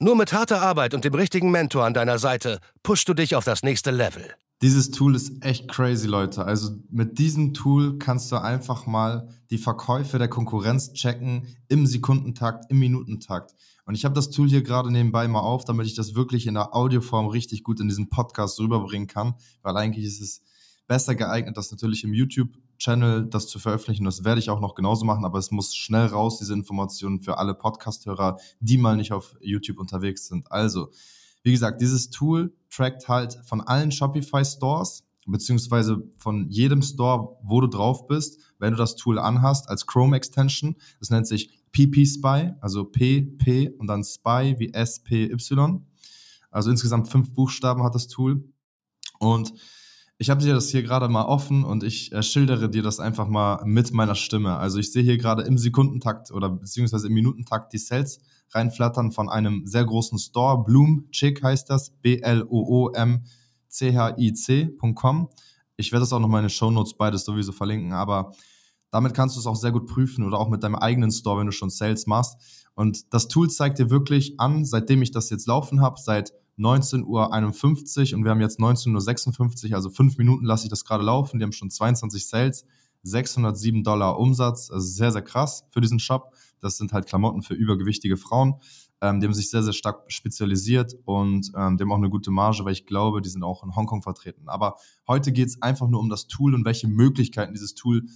Nur mit harter Arbeit und dem richtigen Mentor an deiner Seite pushst du dich auf das nächste Level. Dieses Tool ist echt crazy, Leute. Also mit diesem Tool kannst du einfach mal die Verkäufe der Konkurrenz checken im Sekundentakt, im Minutentakt. Und ich habe das Tool hier gerade nebenbei mal auf, damit ich das wirklich in der Audioform richtig gut in diesem Podcast rüberbringen kann, weil eigentlich ist es besser geeignet, das natürlich im YouTube Channel das zu veröffentlichen. Das werde ich auch noch genauso machen, aber es muss schnell raus, diese Informationen für alle Podcast-Hörer, die mal nicht auf YouTube unterwegs sind. Also, wie gesagt, dieses Tool trackt halt von allen Shopify Stores, beziehungsweise von jedem Store, wo du drauf bist, wenn du das Tool anhast, als Chrome Extension. Das nennt sich PP Spy, also P, P und dann Spy wie S, P, Y. Also insgesamt fünf Buchstaben hat das Tool. Und ich habe dir das hier gerade mal offen und ich äh, schildere dir das einfach mal mit meiner Stimme. Also ich sehe hier gerade im Sekundentakt oder beziehungsweise im Minutentakt die Sales reinflattern von einem sehr großen Store. Bloom Chick heißt das. B-L-O-O-M-C-H-I-C.com. Ich werde das auch noch mal in den Show Notes beides sowieso verlinken, aber damit kannst du es auch sehr gut prüfen oder auch mit deinem eigenen Store, wenn du schon Sales machst. Und das Tool zeigt dir wirklich an, seitdem ich das jetzt laufen habe, seit 19.51 Uhr und wir haben jetzt 19.56 Uhr, also fünf Minuten lasse ich das gerade laufen. Die haben schon 22 Sales, 607 Dollar Umsatz, also sehr, sehr krass für diesen Shop. Das sind halt Klamotten für übergewichtige Frauen. Ähm, die haben sich sehr, sehr stark spezialisiert und ähm, die haben auch eine gute Marge, weil ich glaube, die sind auch in Hongkong vertreten. Aber heute geht es einfach nur um das Tool und welche Möglichkeiten dieses Tool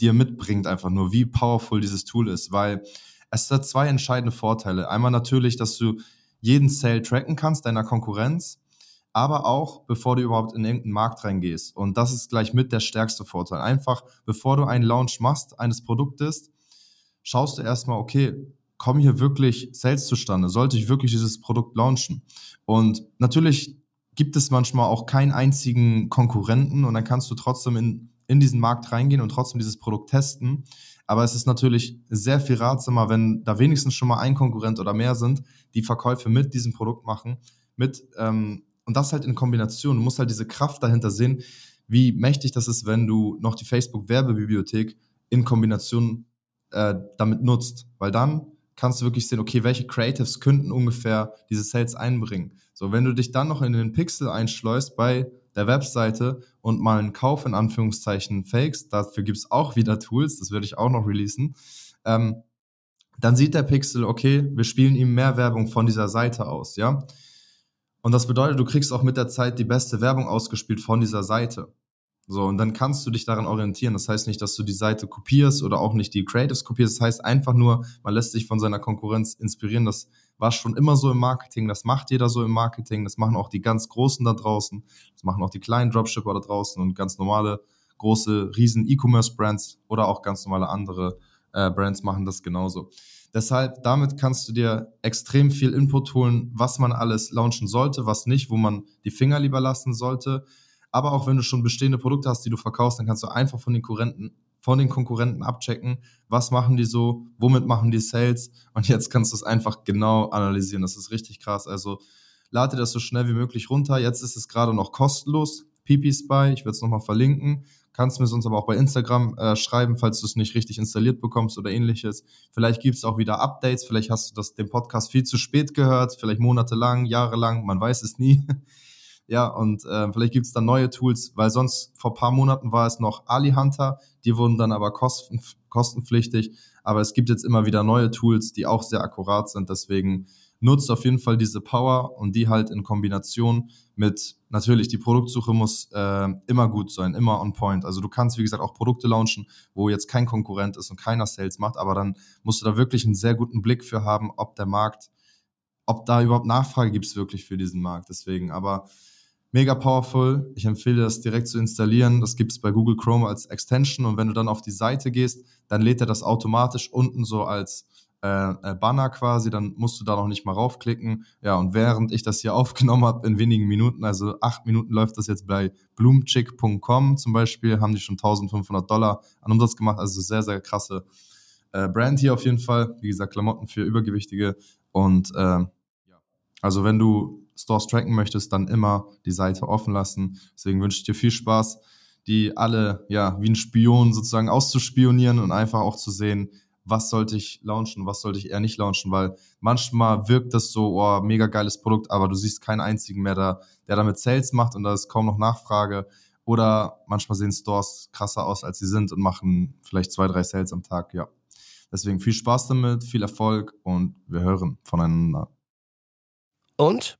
dir mitbringt, einfach nur, wie powerful dieses Tool ist, weil es hat zwei entscheidende Vorteile. Einmal natürlich, dass du jeden Sale tracken kannst, deiner Konkurrenz, aber auch bevor du überhaupt in irgendeinen Markt reingehst. Und das ist gleich mit der stärkste Vorteil. Einfach, bevor du einen Launch machst eines Produktes, schaust du erstmal, okay, kommen hier wirklich Sales zustande? Sollte ich wirklich dieses Produkt launchen? Und natürlich gibt es manchmal auch keinen einzigen Konkurrenten und dann kannst du trotzdem in, in diesen Markt reingehen und trotzdem dieses Produkt testen. Aber es ist natürlich sehr viel ratsamer, wenn da wenigstens schon mal ein Konkurrent oder mehr sind, die Verkäufe mit diesem Produkt machen. Mit, ähm, und das halt in Kombination. Du musst halt diese Kraft dahinter sehen, wie mächtig das ist, wenn du noch die Facebook-Werbebibliothek in Kombination äh, damit nutzt. Weil dann kannst du wirklich sehen, okay, welche Creatives könnten ungefähr diese Sales einbringen. So, wenn du dich dann noch in den Pixel einschleust bei der Webseite und mal einen Kauf in Anführungszeichen fakes, dafür gibt es auch wieder Tools, das würde ich auch noch releasen, ähm, dann sieht der Pixel, okay, wir spielen ihm mehr Werbung von dieser Seite aus, ja. Und das bedeutet, du kriegst auch mit der Zeit die beste Werbung ausgespielt von dieser Seite. So, und dann kannst du dich daran orientieren. Das heißt nicht, dass du die Seite kopierst oder auch nicht die Creatives kopierst. Das heißt einfach nur, man lässt sich von seiner Konkurrenz inspirieren. Das war schon immer so im Marketing, das macht jeder so im Marketing, das machen auch die ganz Großen da draußen, das machen auch die kleinen Dropshipper da draußen und ganz normale, große, riesen E-Commerce-Brands oder auch ganz normale andere äh, Brands machen das genauso. Deshalb, damit kannst du dir extrem viel Input holen, was man alles launchen sollte, was nicht, wo man die Finger lieber lassen sollte. Aber auch wenn du schon bestehende Produkte hast, die du verkaufst, dann kannst du einfach von den Konkurrenten von den Konkurrenten abchecken, was machen die so, womit machen die Sales und jetzt kannst du es einfach genau analysieren. Das ist richtig krass. Also lade das so schnell wie möglich runter. Jetzt ist es gerade noch kostenlos. PP Spy, ich werde es nochmal verlinken. Kannst mir sonst aber auch bei Instagram äh, schreiben, falls du es nicht richtig installiert bekommst oder ähnliches. Vielleicht gibt es auch wieder Updates, vielleicht hast du das, den Podcast viel zu spät gehört, vielleicht monatelang, jahrelang, man weiß es nie. Ja, und äh, vielleicht gibt es dann neue Tools, weil sonst vor paar Monaten war es noch Ali Hunter, die wurden dann aber kosten, kostenpflichtig. Aber es gibt jetzt immer wieder neue Tools, die auch sehr akkurat sind. Deswegen nutzt auf jeden Fall diese Power und die halt in Kombination mit natürlich die Produktsuche muss äh, immer gut sein, immer on point. Also du kannst wie gesagt auch Produkte launchen, wo jetzt kein Konkurrent ist und keiner Sales macht, aber dann musst du da wirklich einen sehr guten Blick für haben, ob der Markt, ob da überhaupt Nachfrage gibt es wirklich für diesen Markt. Deswegen, aber Mega powerful. Ich empfehle das direkt zu installieren. Das gibt es bei Google Chrome als Extension. Und wenn du dann auf die Seite gehst, dann lädt er das automatisch unten so als äh, äh, Banner quasi, dann musst du da noch nicht mal raufklicken. Ja, und während ich das hier aufgenommen habe, in wenigen Minuten, also acht Minuten läuft das jetzt bei bloomchick.com zum Beispiel, haben die schon 1500 Dollar an Umsatz gemacht, also sehr, sehr krasse äh, Brand hier auf jeden Fall. Wie gesagt, Klamotten für Übergewichtige und äh, also wenn du Stores tracken möchtest, dann immer die Seite offen lassen. Deswegen wünsche ich dir viel Spaß, die alle ja wie ein Spion sozusagen auszuspionieren und einfach auch zu sehen, was sollte ich launchen, was sollte ich eher nicht launchen, weil manchmal wirkt das so, oh, mega geiles Produkt, aber du siehst keinen einzigen mehr da, der damit Sales macht und da ist kaum noch Nachfrage. Oder manchmal sehen Stores krasser aus, als sie sind und machen vielleicht zwei, drei Sales am Tag, ja. Deswegen viel Spaß damit, viel Erfolg und wir hören voneinander. Und?